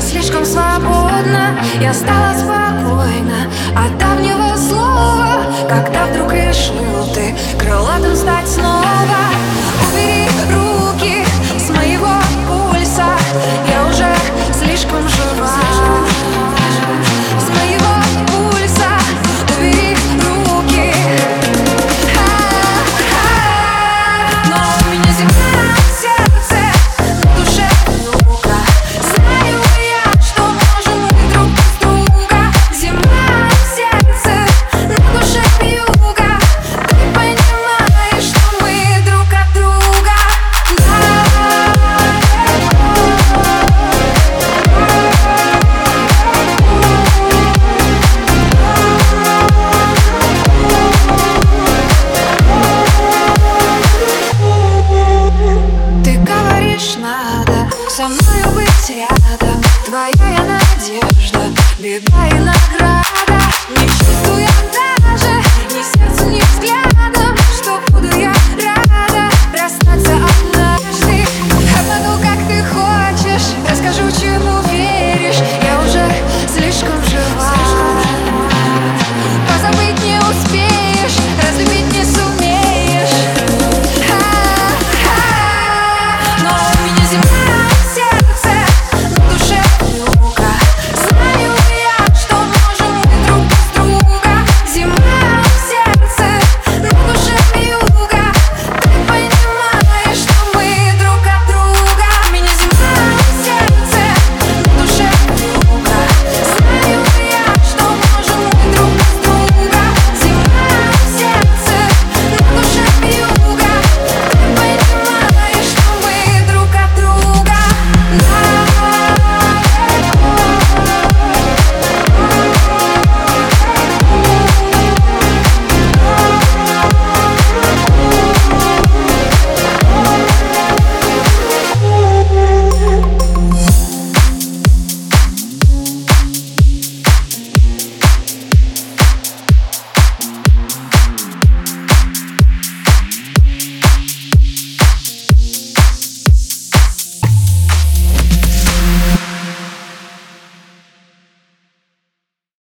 слишком свободна. Я стала спокойна от давнего со мною быть рядом. Твоя я надежда, беда и награда. Ничего